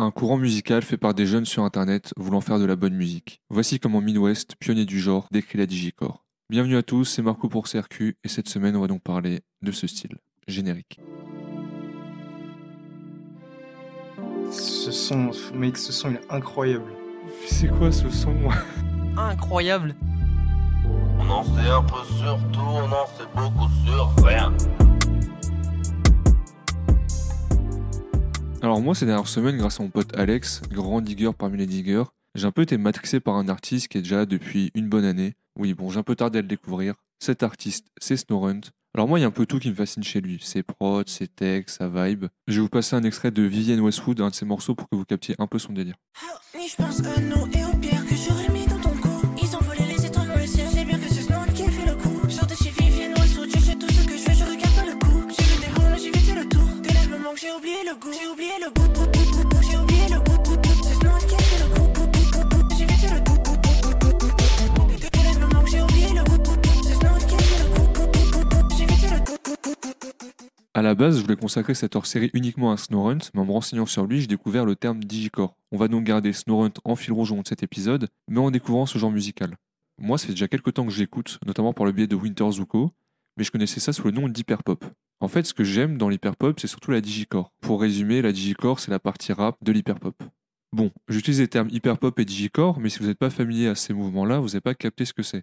Un courant musical fait par des jeunes sur internet voulant faire de la bonne musique. Voici comment Midwest, pionnier du genre, décrit la digicore. Bienvenue à tous, c'est Marco pour CRQ et cette semaine on va donc parler de ce style. Générique. Ce son, mec, ce son il est incroyable. C'est quoi ce son Incroyable On en sait un peu sur tout, on en sait beaucoup sur rien. Alors moi ces dernières semaines, grâce à mon pote Alex, grand digger parmi les diggers, j'ai un peu été matrixé par un artiste qui est déjà depuis une bonne année. Oui bon, j'ai un peu tardé à le découvrir. Cet artiste, c'est Snowrunt. Alors moi, il y a un peu tout qui me fascine chez lui. Ses prods, ses textes, sa vibe. Je vais vous passer un extrait de Vivienne Westwood, un de ses morceaux, pour que vous captiez un peu son délire. À la base, je voulais consacrer cette hors-série uniquement à Snowrunt, mais en me renseignant sur lui, j'ai découvert le terme digicore. On va donc garder Snowrunt en fil rouge au long de cet épisode, mais en découvrant ce genre musical. Moi, ça fait déjà quelques temps que je l'écoute, notamment par le biais de Winter Zuko, mais je connaissais ça sous le nom d'hyperpop. En fait, ce que j'aime dans l'hyperpop, c'est surtout la digicore. Pour résumer, la digicore, c'est la partie rap de l'hyperpop. Bon, j'utilise les termes hyperpop et digicore, mais si vous n'êtes pas familier à ces mouvements-là, vous n'avez pas capté ce que c'est.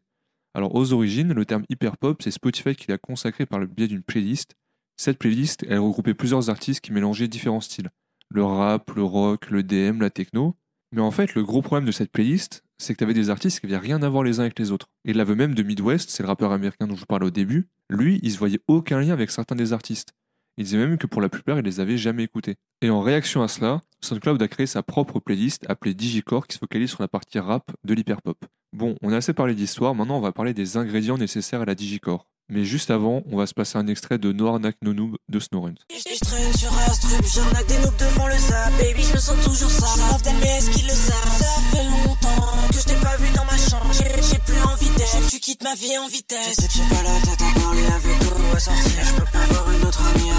Alors, aux origines, le terme hyperpop, c'est Spotify qui l'a consacré par le biais d'une playlist. Cette playlist, elle regroupait plusieurs artistes qui mélangeaient différents styles. Le rap, le rock, le DM, la techno. Mais en fait, le gros problème de cette playlist, c'est que tu avais des artistes qui n'avaient rien à voir les uns avec les autres. Et l'aveu même de Midwest, c'est le rappeur américain dont je vous parlais au début, lui, il se voyait aucun lien avec certains des artistes. Il disait même que pour la plupart, il les avait jamais écoutés. Et en réaction à cela, SoundCloud a créé sa propre playlist appelée Digicore qui se focalise sur la partie rap de l'hyperpop. Bon, on a assez parlé d'histoire, maintenant on va parler des ingrédients nécessaires à la Digicore. Mais juste avant, on va se passer un extrait de Noir Nak No Noob de Snowrunt. Et je traîne sur Astrup, j'arnaque des noobs devant le zap Baby, je me sens toujours sale, love d'MS qui le savent? Ça fait longtemps que je t'ai pas vu dans ma chambre. J'ai plus envie d'être, tu quittes ma vie en vitesse. Je sais que j'ai pas la tête à parler avec toi ou à sortir. Je peux pas avoir une autre amie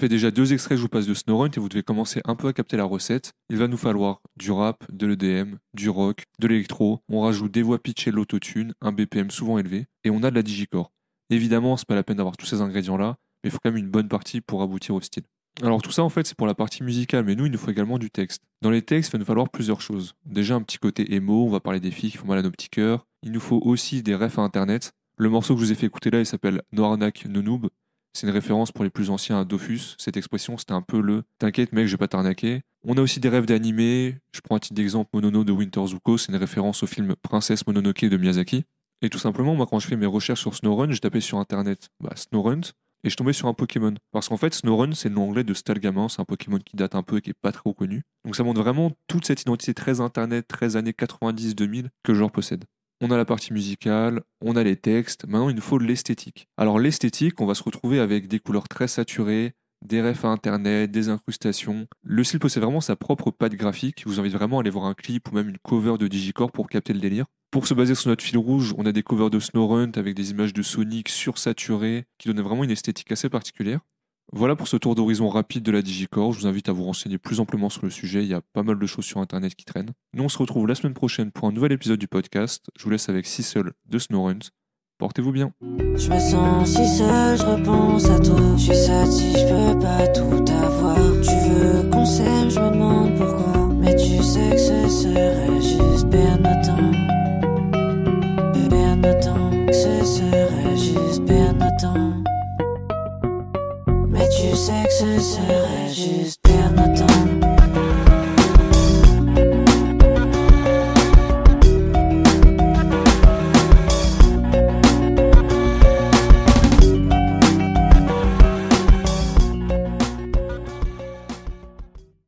fait déjà deux extraits je vous passe de Snowrunt et vous devez commencer un peu à capter la recette. Il va nous falloir du rap, de l'EDM, du rock, de l'électro, on rajoute des voix pitchées l'autotune, un BPM souvent élevé, et on a de la digicore. Évidemment, c'est pas la peine d'avoir tous ces ingrédients-là, mais il faut quand même une bonne partie pour aboutir au style. Alors tout ça en fait c'est pour la partie musicale, mais nous il nous faut également du texte. Dans les textes il va nous falloir plusieurs choses. Déjà un petit côté émo, on va parler des filles qui font mal à nos petits cœurs. Il nous faut aussi des refs à internet. Le morceau que je vous ai fait écouter là il s'appelle Noirnak No Noob. C'est une référence pour les plus anciens à Dofus. Cette expression, c'était un peu le T'inquiète, mec, je vais pas t'arnaquer. On a aussi des rêves d'animé. Je prends un titre d'exemple Monono de Winter Zuko. C'est une référence au film Princesse Mononoke de Miyazaki. Et tout simplement, moi, quand je fais mes recherches sur Snowrun, je tapais sur internet bah, Snowrunt et je tombais sur un Pokémon. Parce qu'en fait, Snowrun, c'est le nom anglais de Stalgamin. C'est un Pokémon qui date un peu et qui est pas très reconnu. Donc ça montre vraiment toute cette identité très internet, très années 90-2000 que le genre possède. On a la partie musicale, on a les textes, maintenant il nous faut l'esthétique. Alors l'esthétique, on va se retrouver avec des couleurs très saturées, des refs à internet, des incrustations. Le style possède vraiment sa propre patte graphique, je vous invite vraiment à aller voir un clip ou même une cover de Digicore pour capter le délire. Pour se baser sur notre fil rouge, on a des covers de Snowrunt avec des images de Sonic sursaturées qui donnent vraiment une esthétique assez particulière. Voilà pour ce tour d'horizon rapide de la Digicore. Je vous invite à vous renseigner plus amplement sur le sujet. Il y a pas mal de choses sur internet qui traînent. Nous, on se retrouve la semaine prochaine pour un nouvel épisode du podcast. Je vous laisse avec Sissel de Snowrunt. Portez-vous bien. Je me sens si seul, je repense à toi. Je suis sati, je peux pas tout avoir. Juste perdre notre temps.